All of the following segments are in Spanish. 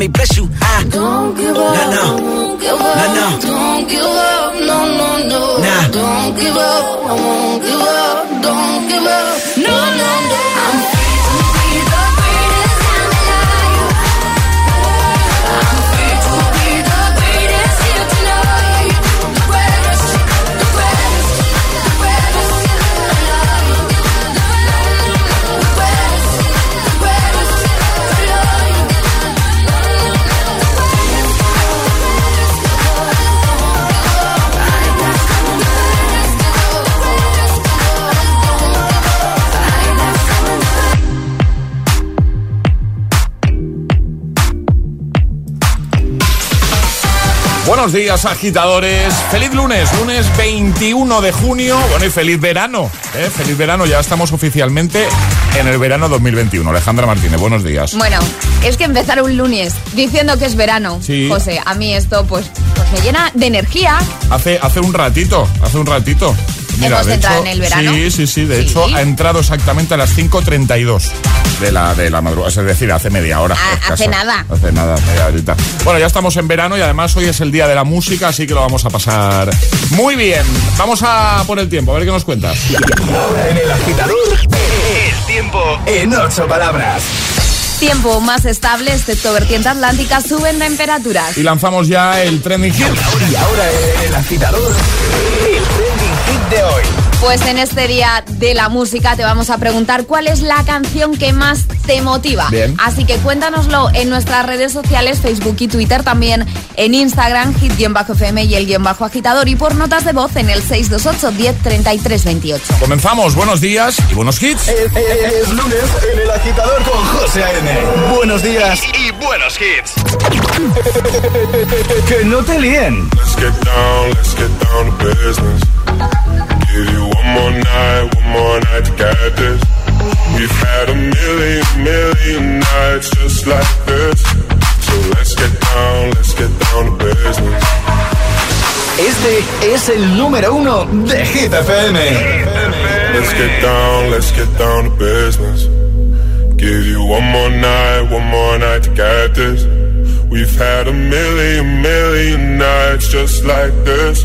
may bless you. I Don't give up. No, no. Don't give up. No, no. Don't give up. No, no, no. Nah. Don't give up. I won't give up. Don't give up. No, no, no. I'm Buenos días, agitadores. Feliz lunes, lunes 21 de junio. Bueno, y feliz verano. ¿eh? Feliz verano, ya estamos oficialmente en el verano 2021. Alejandra Martínez, buenos días. Bueno, es que empezar un lunes diciendo que es verano, Sí. José, a mí esto pues, pues me llena de energía. Hace, hace un ratito, hace un ratito. ¿Hemos de entrado hecho, en el verano? Sí, sí, sí. De Sí. hecho, ha entrado exactamente a las 5.32 de la, de la madrugada. Es decir, hace media hora. Ah, hace nada. Hace nada, media horita. Bueno, ya estamos en verano y además hoy es el día de la música, así que lo vamos a pasar muy bien. Vamos a por el tiempo, a ver qué nos cuentas. Ahora en el agitador, el tiempo en ocho palabras. Tiempo más estable, excepto vertiente atlántica, suben temperaturas. Y lanzamos ya el trending hit. Y ahora en el agitador, el trending hit de. Pues en este día de la música te vamos a preguntar cuál es la canción que más te motiva. Bien. Así que cuéntanoslo en nuestras redes sociales, Facebook y Twitter, también en Instagram, hit-fm y el guion bajo agitador y por notas de voz en el 628 10 33 28. Comenzamos, buenos días y buenos hits. Es, es- es lunes en el agitador con José A.M. Buenos días y buenos hits. que no te líen. Let's get down, let's get down to business. Give you one more night, one more night to get this. We've had a million, million nights just like this. So let's get down, let's get down to business. Este es el número uno de Hit FM. Let's get down, let's get down to business. Give you one more night, one more night to get this. We've had a million, million nights just like this.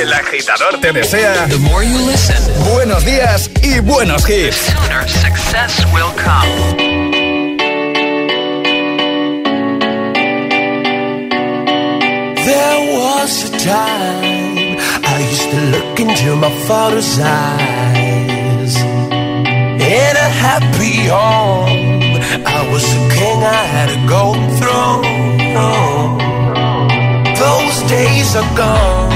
El agitador te desea buenos días y buenos hits. success will come. There was a time I used to look into my father's eyes. In a happy home, I was a king, I had a golden throne. Those days are gone,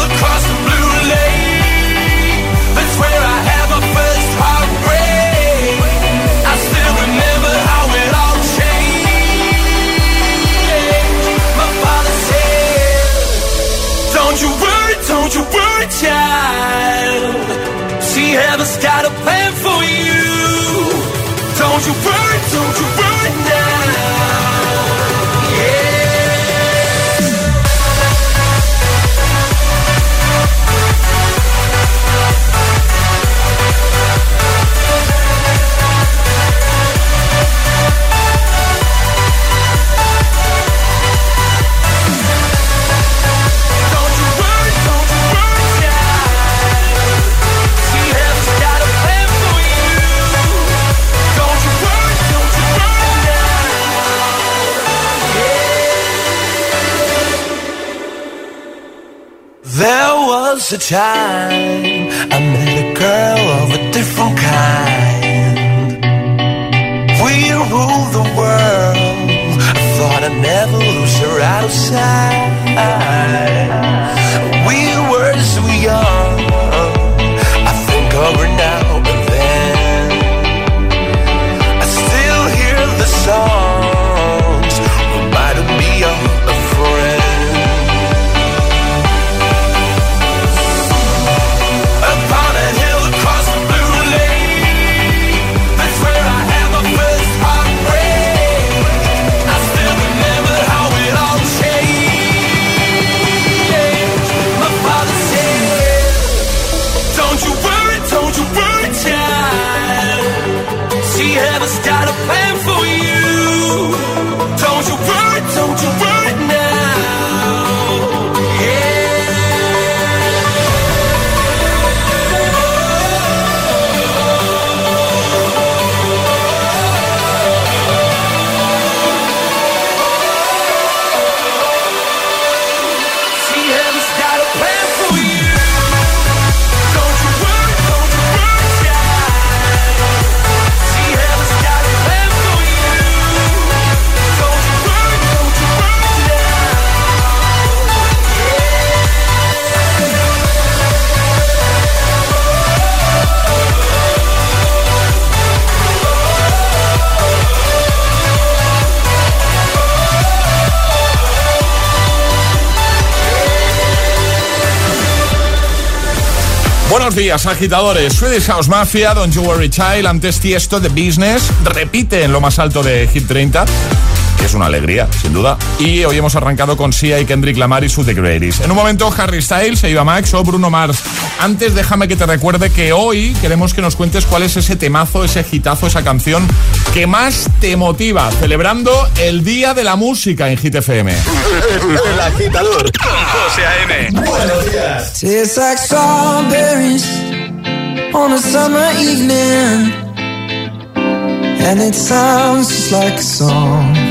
Don't you worry, don't you worry, child. She heaven's got a plan for you. Don't you worry, don't you worry now. A time I met a girl of a different kind. We ruled the world. I thought I'd never lose her outside. Buenos días, agitadores. Swedish House Mafia, Don't You Worry Child, antes Tiesto de Business, repite en lo más alto de Hit 30. Que Es una alegría, sin duda. Y hoy hemos arrancado con Sia y Kendrick Lamar y su The Greatest. En un momento, Harry Styles, Eva Max o Bruno Mars. Antes, déjame que te recuerde que hoy queremos que nos cuentes cuál es ese temazo, ese hitazo, esa canción que más te motiva, celebrando el Día de la Música en Hit FM. El agitador con José A.M. Buenos días. Tastes like strawberries on a summer evening, and it sounds just like a song.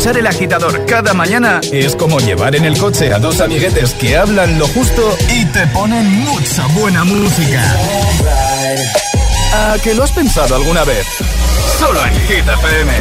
Escuchar el agitador cada mañana es como llevar en el coche a dos amiguetes que hablan lo justo y te ponen mucha buena música. ¿A que lo has pensado alguna vez? Solo en Hit FM.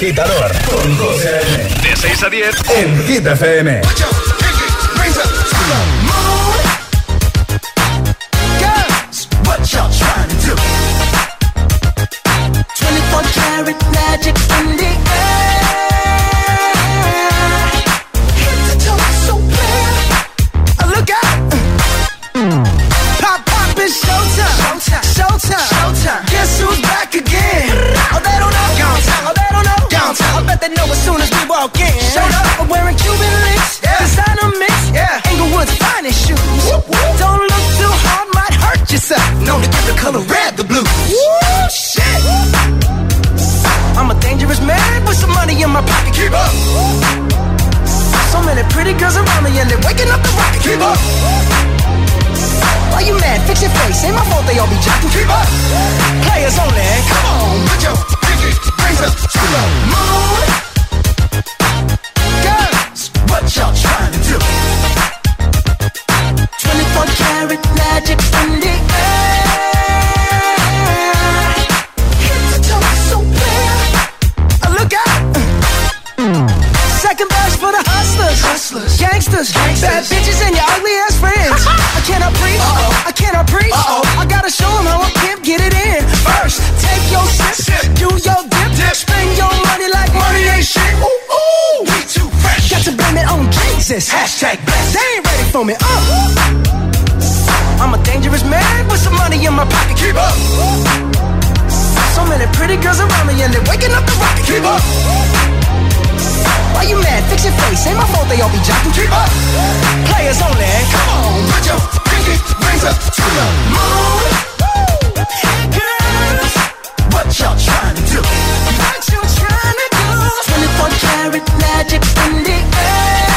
Agitador con José De 6 a 10 en Hit FM. my pocket, keep up. So many pretty girls around me, and they're waking up the rocket, keep up. Why you mad? Fix your face. Ain't my fault they all be jacking. Keep up. Players only. Come on, put your pinky rings up to the moon. Girls, what y'all trying to do? 24 karat magic in the air. hustlers, gangsters, gangsters. bad bitches, and your ugly ass friends. I cannot preach, Uh-oh. I cannot preach. Uh-oh. I gotta show them how I pimp, get it in. First, take your sip, sip. do your dip, dip, spend your money like money ain't shit. Ooh, ooh, we too fresh. Got to blame it on Jesus. Hashtag blessed. They ain't ready for me. Uh. I'm a dangerous man with some money in my pocket. Keep up. So many pretty girls around me, and they're waking up the rocket. Keep up. Why you mad? Fix your face. Ain't my fault they all be jocking. Keep up. Players only. Come on, put your pinky rings up to the moon. Girls, what y'all trying to do? What you trying to do? 24 karat magic in the air.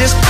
Just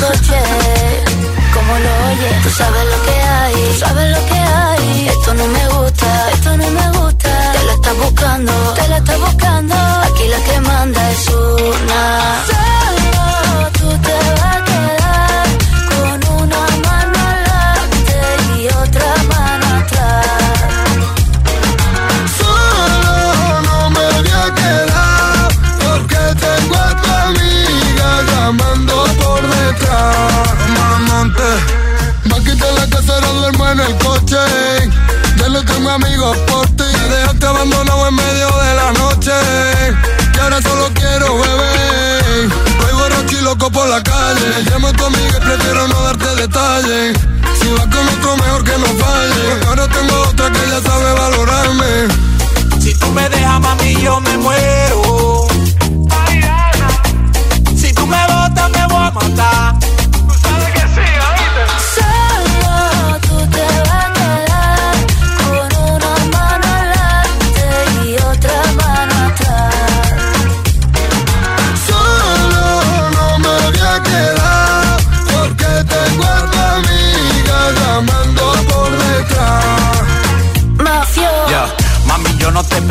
coche. Como lo oyes, tú sabes lo que hay, tú sabes lo que hay. Esto no me gusta, me dejas, mami, yo me muero.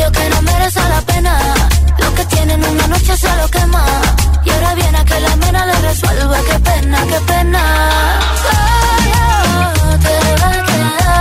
que no merece la pena. Lo que tiene en una noche se lo quema. Y ahora viene a que la mena le resuelva. Qué pena, qué pena. Solo te va a quedar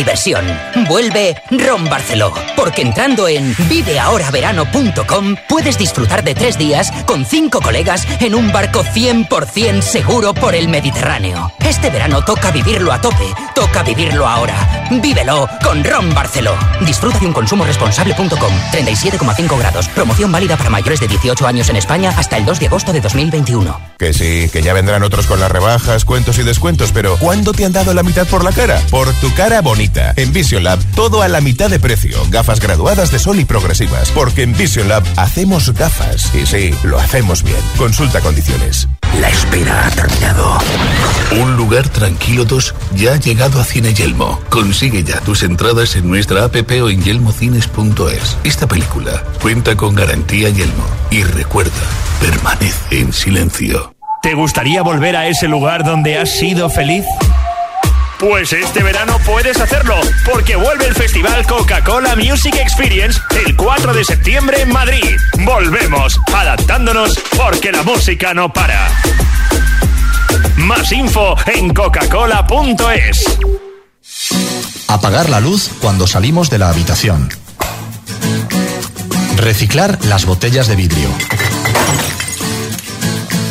diversión. Vuelve Ron Barceló. Porque entrando en viveahoraverano.com puedes disfrutar de tres días con cinco colegas en un barco 100% seguro por el Mediterráneo. Este verano toca vivirlo a tope. Toca vivirlo ahora. Vívelo con Ron Barceló. Disfruta de un consumo responsable.com. 37,5 grados. Promoción válida para mayores de 18 años en España hasta el 2 de agosto de 2021. Que sí, que ya vendrán otros con las rebajas, cuentos y descuentos, pero ¿cuándo te han dado la mitad por la cara? Por tu cara bonita. En Vision Lab, todo a la mitad de precio. Gafas graduadas de sol y progresivas. Porque en Vision Lab hacemos gafas. Y sí, lo hacemos bien. Consulta condiciones. La espera ha terminado. Un lugar tranquilo 2 ya ha llegado a Cine Yelmo. Consigue ya tus entradas en nuestra app o en yelmocines.es. Esta película cuenta con garantía Yelmo. Y recuerda, permanece en silencio. ¿Te gustaría volver a ese lugar donde has sido feliz? Pues este verano puedes hacerlo, porque vuelve el festival Coca-Cola Music Experience el 4 de septiembre en Madrid. Volvemos, adaptándonos, porque la música no para. Más info en coca-cola.es. Apagar la luz cuando salimos de la habitación. Reciclar las botellas de vidrio.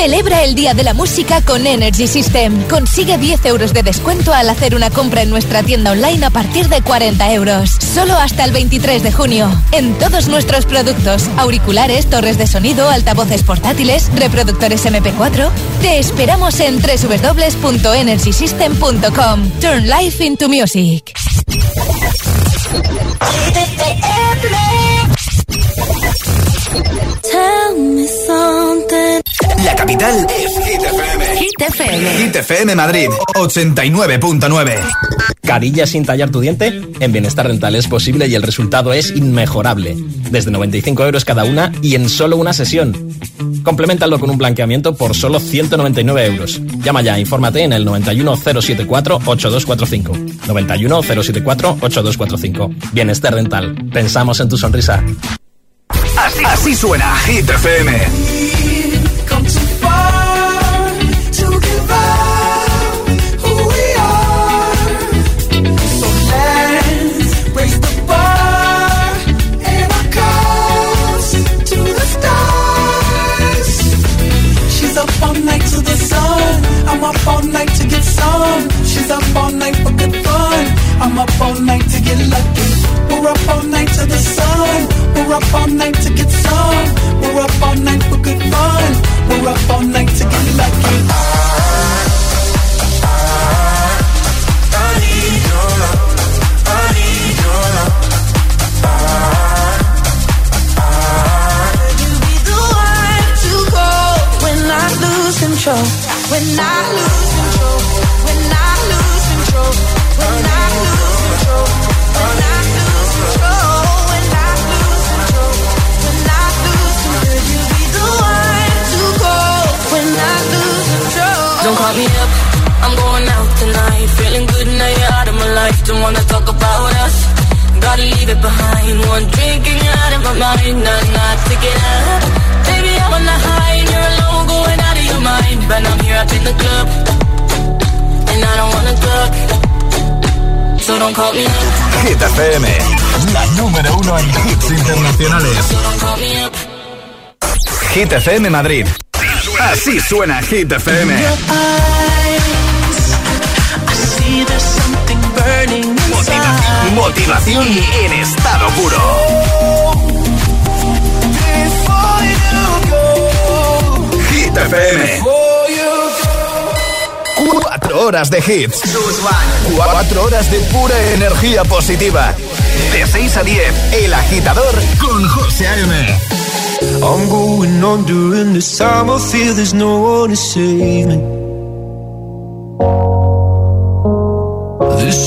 Celebra el Día de la Música con Energy System. Consigue 10 euros de descuento al hacer una compra en nuestra tienda online a partir de 40 euros. Solo hasta el 23 de junio. En todos nuestros productos, auriculares, torres de sonido, altavoces portátiles, reproductores MP4. Te esperamos en www.energysystem.com. Turn life into music. Tell me something. La capital es Hit FM. Hit FM. Hit FM Madrid, 89.9. Carilla sin tallar tu diente, en Bienestar Rental es posible y el resultado es inmejorable. Desde 95 euros cada una y en solo una sesión. Complementalo con un blanqueamiento por solo 199 euros. Llama ya, infórmate en el 91074-8245. 91074-8245. Bienestar Rental. Pensamos en tu sonrisa. Así, así suena Hit FM. Up all night to get lucky. We're up all night to the sun. We're up all night to get some. We're up all night for good fun. We're up all night to get lucky. I I, I need your love. I need your love. You be the one to go when I lose control. When I lose Don't wanna talk about us. Gotta leave it behind. One drink and you're out of my mind. Not, not to get up. Baby, I'm on the high and you're alone, going out of your mind. But I'm here up in the club. And I don't wanna talk. So don't call me up. Hit FM, la número uno en hits internacionales. So don't call me up. Hit FM Madrid. Así suena Hit FM. Motivación, en estado puro. Hit FM. Cuatro horas de hits. Cuatro horas de pura energía positiva. De 6 a 10, El Agitador con José A.M. I'm going on during this time. I feel there's no one to save me.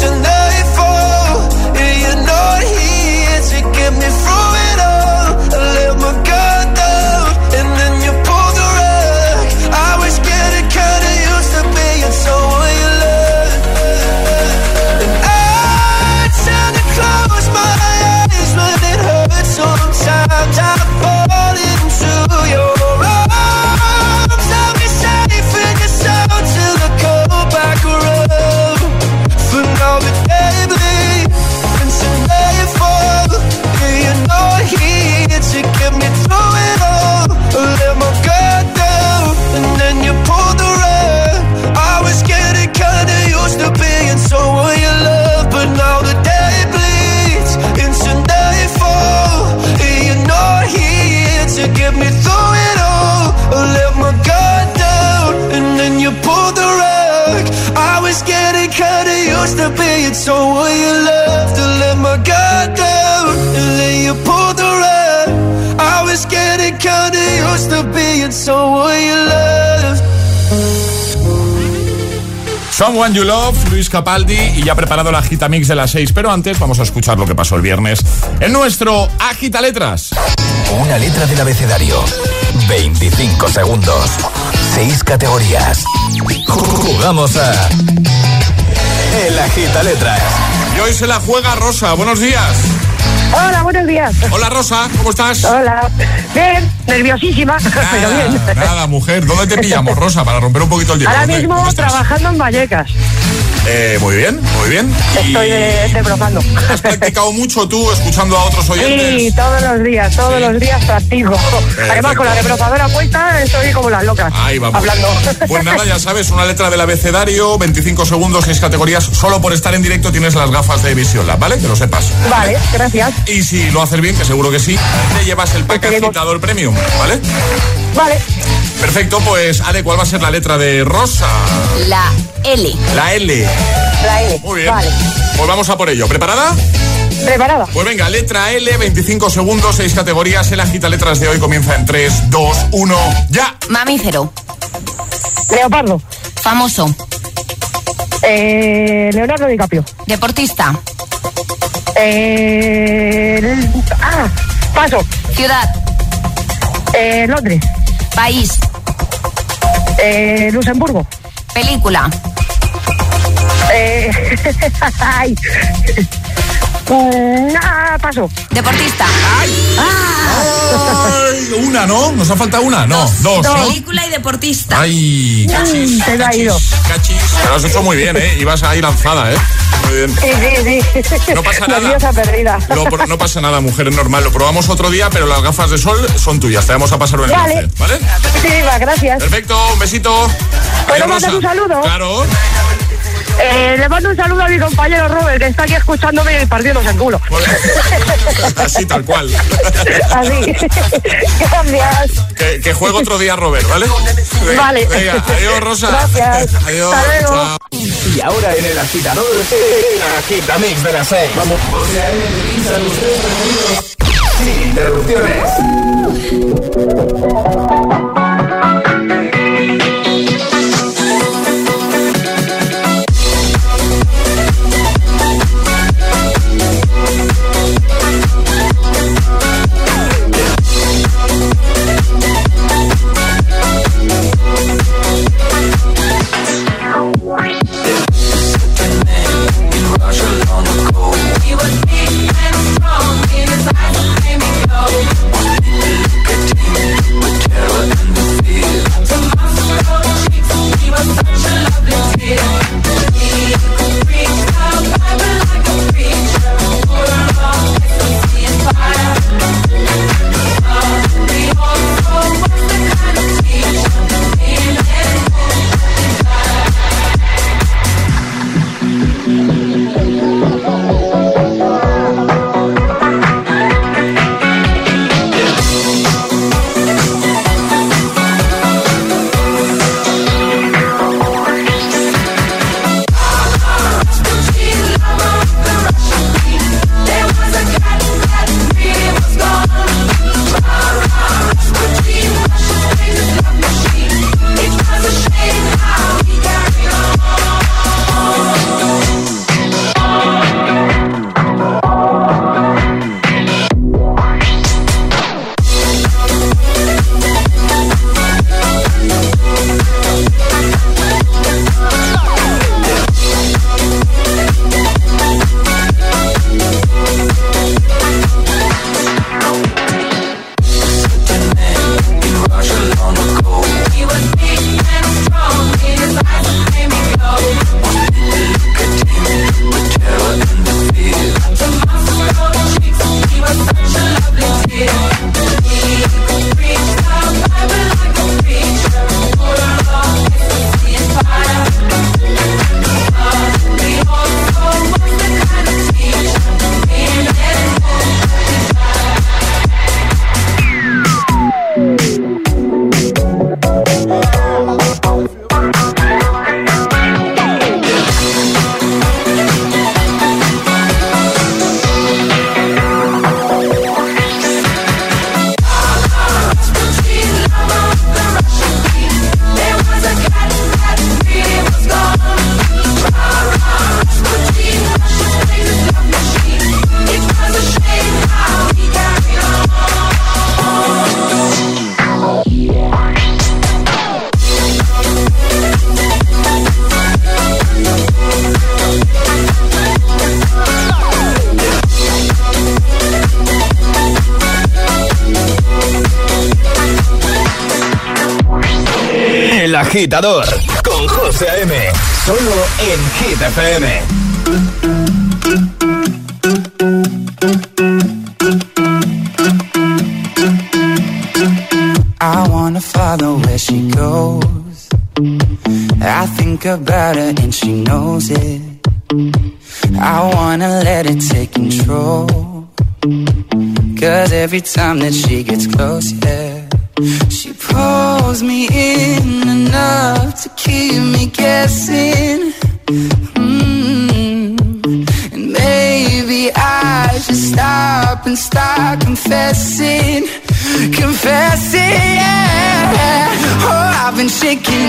Tonight, for. And you know he is. To get me through being someone you love, to let my guard down, and then you pulled the rug. I was getting kinda used to being someone you love. Someone You Love, Luis Capaldi y ya preparado la Agita Mix de las 6, pero antes vamos a escuchar lo que pasó el viernes en nuestro Agita Letras. Una letra del abecedario. 25 segundos. 6 categorías. Jugamos a. El Agita Letras. Y hoy se la juega Rosa. Buenos días. Hola, buenos días. Hola Rosa, ¿cómo estás? Hola. Bien, nerviosísima, pero bien. Nada, mujer. ¿Dónde te pillamos, Rosa, para romper un poquito el hielo? Ahora ¿Dónde- mismo trabajando en Vallecas. Eh, muy bien, muy bien. ¿Y Estoy de, de profando. ¿Has practicado mucho tú escuchando a otros oyentes? Sí, todos los días, todos los días practico. Además, con la rebrozadora puesta, estoy como las locas. Ahí vamos. Hablando. Pues nada, ya sabes, una letra del abecedario, 25 segundos, 6 categorías. Solo por estar en directo tienes las gafas de Vision Lab, ¿vale? Que lo sepas. Vale, gracias. Y si lo haces bien, que seguro que sí, te llevas el pack agitador premium, ¿vale? Vale. Perfecto, pues Ale, ¿cuál va a ser la letra de Rosa? La L. La L. La L. Muy bien. Vale. Pues vamos a por ello. ¿Preparada? Preparada. Pues venga, letra L, 25 segundos, 6 categorías. El agita letras de hoy comienza en 3, 2, 1, ya. Mamífero. Leopardo. Famoso. Eh, Leonardo DiCaprio. Deportista. Eh, ah, paso. Ciudad. Eh, Londres. País. Eh, Luxemburgo. Película. Eh, ay. Mm, paso. Deportista. Ay, una, ¿no? ¿Nos ha faltado una? No, dos, ¿no? Película y deportista. Ay, cachis, me ha ido. cachis. Pero lo has hecho muy bien, ¿eh? Ibas ahí lanzada, ¿eh? Muy bien. Sí, sí, sí. No pasa nada. Perdida. Lo no pasa nada, mujer, es normal. Lo probamos otro día, pero las gafas de sol son tuyas. Te vamos a pasar un Vale. enlace, ¿vale? Muchísimas gracias. Perfecto, un besito. ¿Puedo mandar un saludo? Claro. Eh, le mando un saludo a mi compañero Robert, que está aquí escuchándome y partiéndose el culo. Así, tal cual. Así. Gracias. Que, que juegue otro día, Robert, ¿vale? Venga, Vale. Venga, adiós, Rosa. Gracias. Adiós. Hasta luego. chao. Y ahora en el agitador, el Agita Mix de las 6. Vamos. Sin interrupciones. Agitador con José A.M. Solo en Hit FM. I wanna follow where she goes. I think about her and she knows it. I wanna let it take control. Cause every time that she gets close,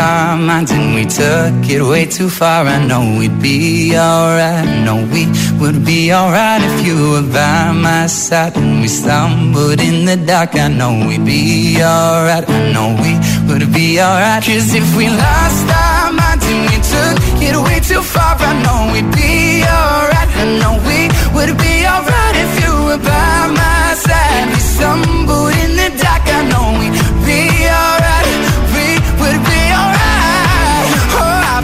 Our minds and we took it way too far, I know we'd be alright. I know we would be alright if you were by my side. When we stumbled in the dark, I know we'd be alright. I know we would be alright. Cause if we lost our minds and we took it way too far, I know we'd be alright. I know we would be alright if you were by my side. We stumbled in the dark, I know we'd be alright.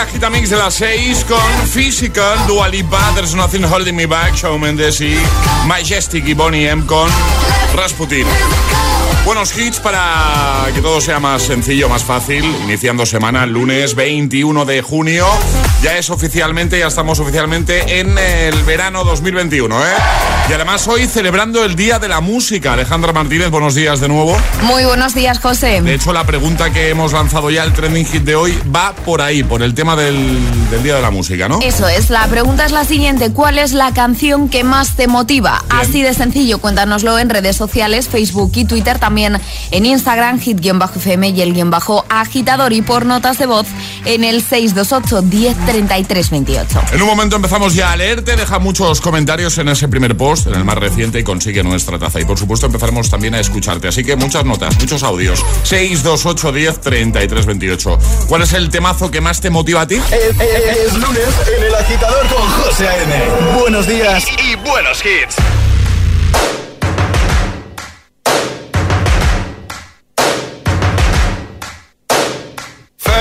El agitamix de las 6 con Physical, Dua Lipa, There's Nothing Holding Me Back, Shawn Mendes y Majestic y Bonnie M con Rasputin. Buenos hits para que todo sea más sencillo, más fácil. Iniciando semana, lunes 21 de junio. Ya es oficialmente, ya estamos oficialmente en el verano 2021, ¿eh? Y además hoy celebrando el Día de la Música. Alejandra Martínez, buenos días de nuevo. Muy buenos días, José. De hecho, la pregunta que hemos lanzado ya, el trending hit de hoy, va por ahí, por el tema del, del Día de la Música, ¿no? Eso es, la pregunta es la siguiente, ¿cuál es la canción que más te motiva? Así de sencillo, cuéntanoslo en redes sociales, Facebook y Twitter, también en Instagram, hit-fm y el guion bajo agitador y por notas de voz en el 628 1033 28. En un momento empezamos ya a leerte, deja muchos comentarios en ese primer post, en el más reciente, y consigue nuestra taza. Y por supuesto empezaremos también a escucharte, así que muchas notas, muchos audios. 628 10 33 28. ¿Cuál es el temazo que más te motiva a ti? Es, es- es lunes en el agitador con José A.M. Buenos días y buenos hits.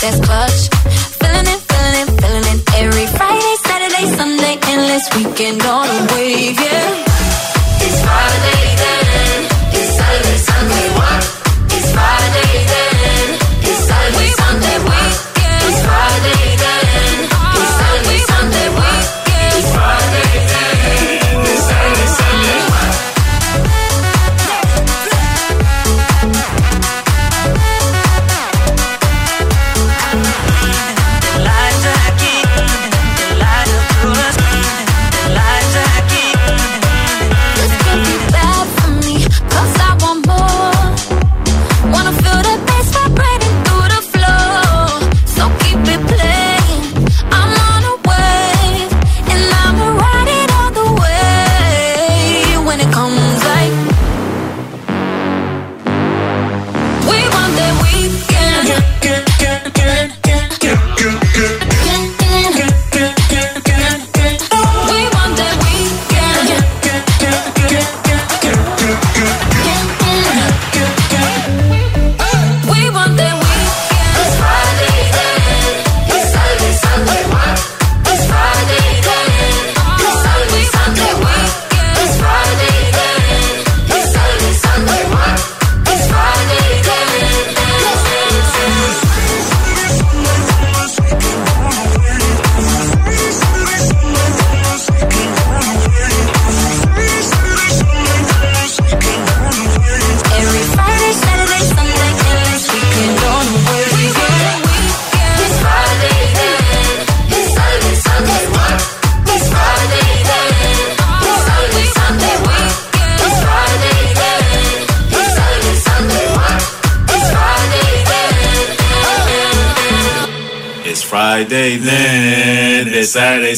that's clutch.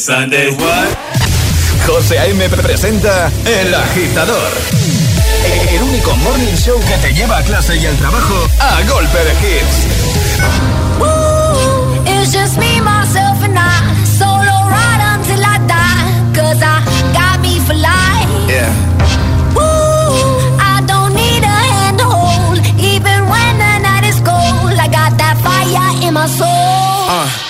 It's Sunday. What? José A.M. presenta El Agitador. El único morning show que te lleva a clase y al trabajo a golpe de hits. Ooh, it's just me, myself, and I. Solo ride until I die. Cause I got me for life. Yeah. Ooh, I don't need a hand to hold. Even when the night is cold, I got that fire in my soul. Uh.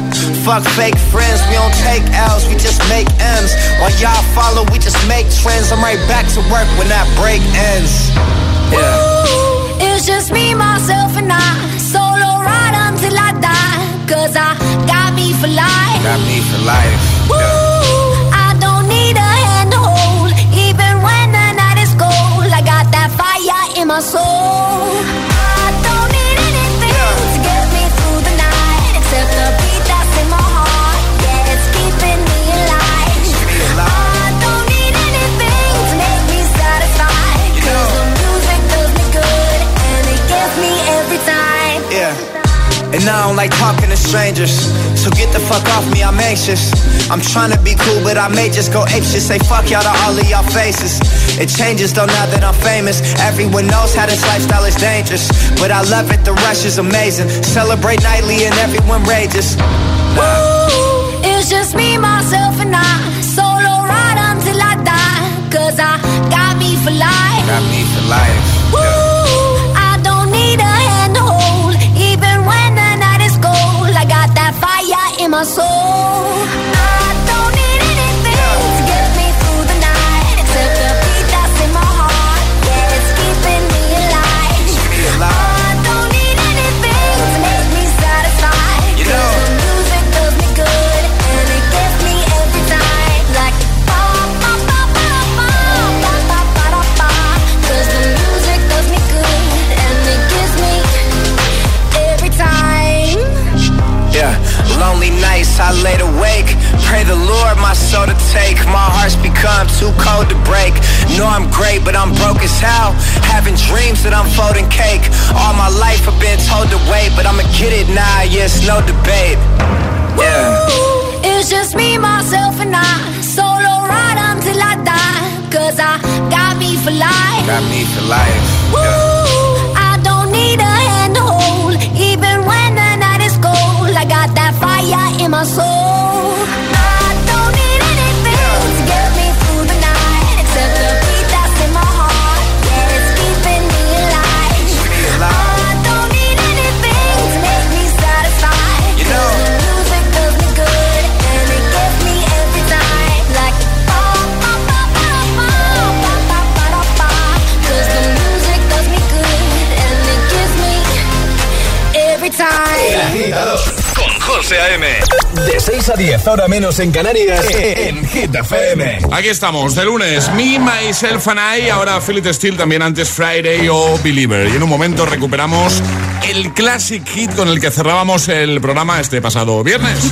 Fuck fake friends, we don't take L's, we just make M's. While y'all follow, we just make trends. I'm right back to work when that break ends. Yeah. Ooh, it's just me, myself, and I. Solo ride until I die. Cause I got me for life. Got me for life. Yeah. I don't need a hand. Even when the night is cold, I got that fire in my soul. I don't need anything yeah. to get me through the night except the And I don't like talking to strangers. So get the fuck off me, I'm anxious. I'm trying to be cool, but I may just go apeshit. Say fuck y'all to all of y'all faces. It changes though now that I'm famous. Everyone knows how this lifestyle is dangerous. But I love it, the rush is amazing. Celebrate nightly and everyone rages. It's just me, myself and I. Solo ride until I die Cause I got me for life. Got me for life. my soul. No debate. Yeah. Woo, it's just me, myself, and I. Solo ride until I die. Cause I got me for life. Got me for life. Woo, yeah. I don't need a hand to hold. Even when the night is cold, I got that fire in my soul. De 6 a 10, ahora menos en Canarias, en Hit FM. Aquí estamos, de lunes, Me, Myself and I, ahora Philip Steele, también antes Friday o Believer. Y en un momento recuperamos el classic hit con el que cerrábamos el programa este pasado viernes.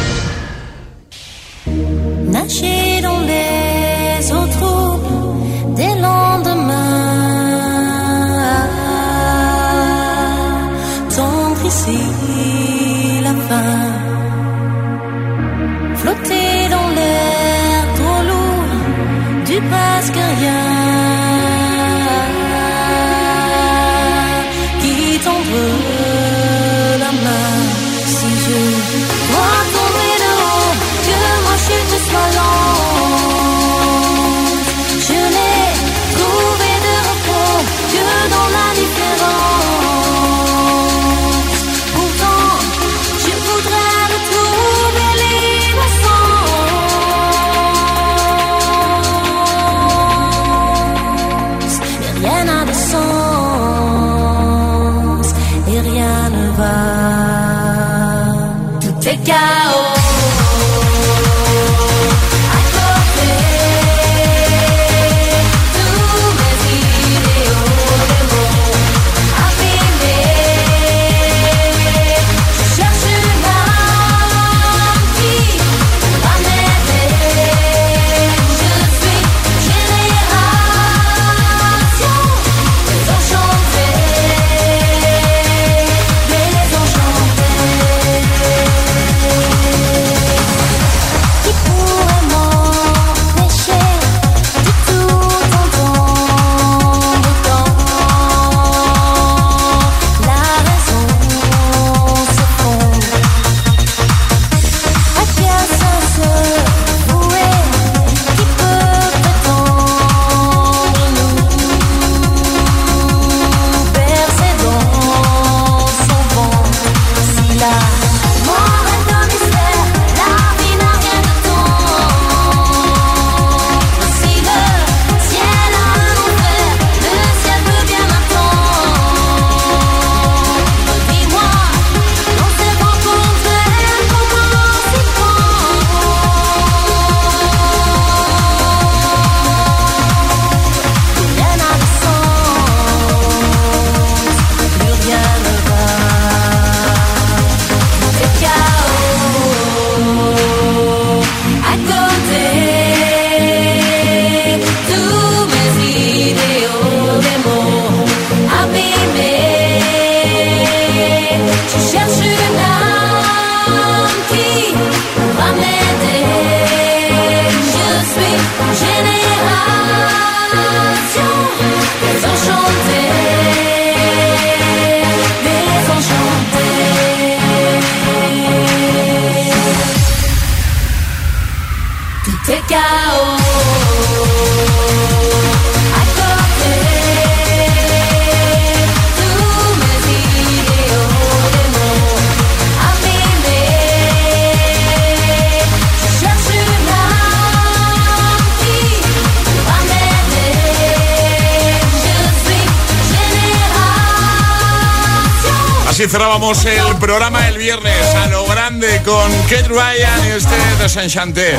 programa el viernes a lo grande con Kate Ryan y este desenchanté.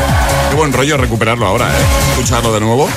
Qué buen rollo recuperarlo ahora, ¿eh? Escucharlo de nuevo.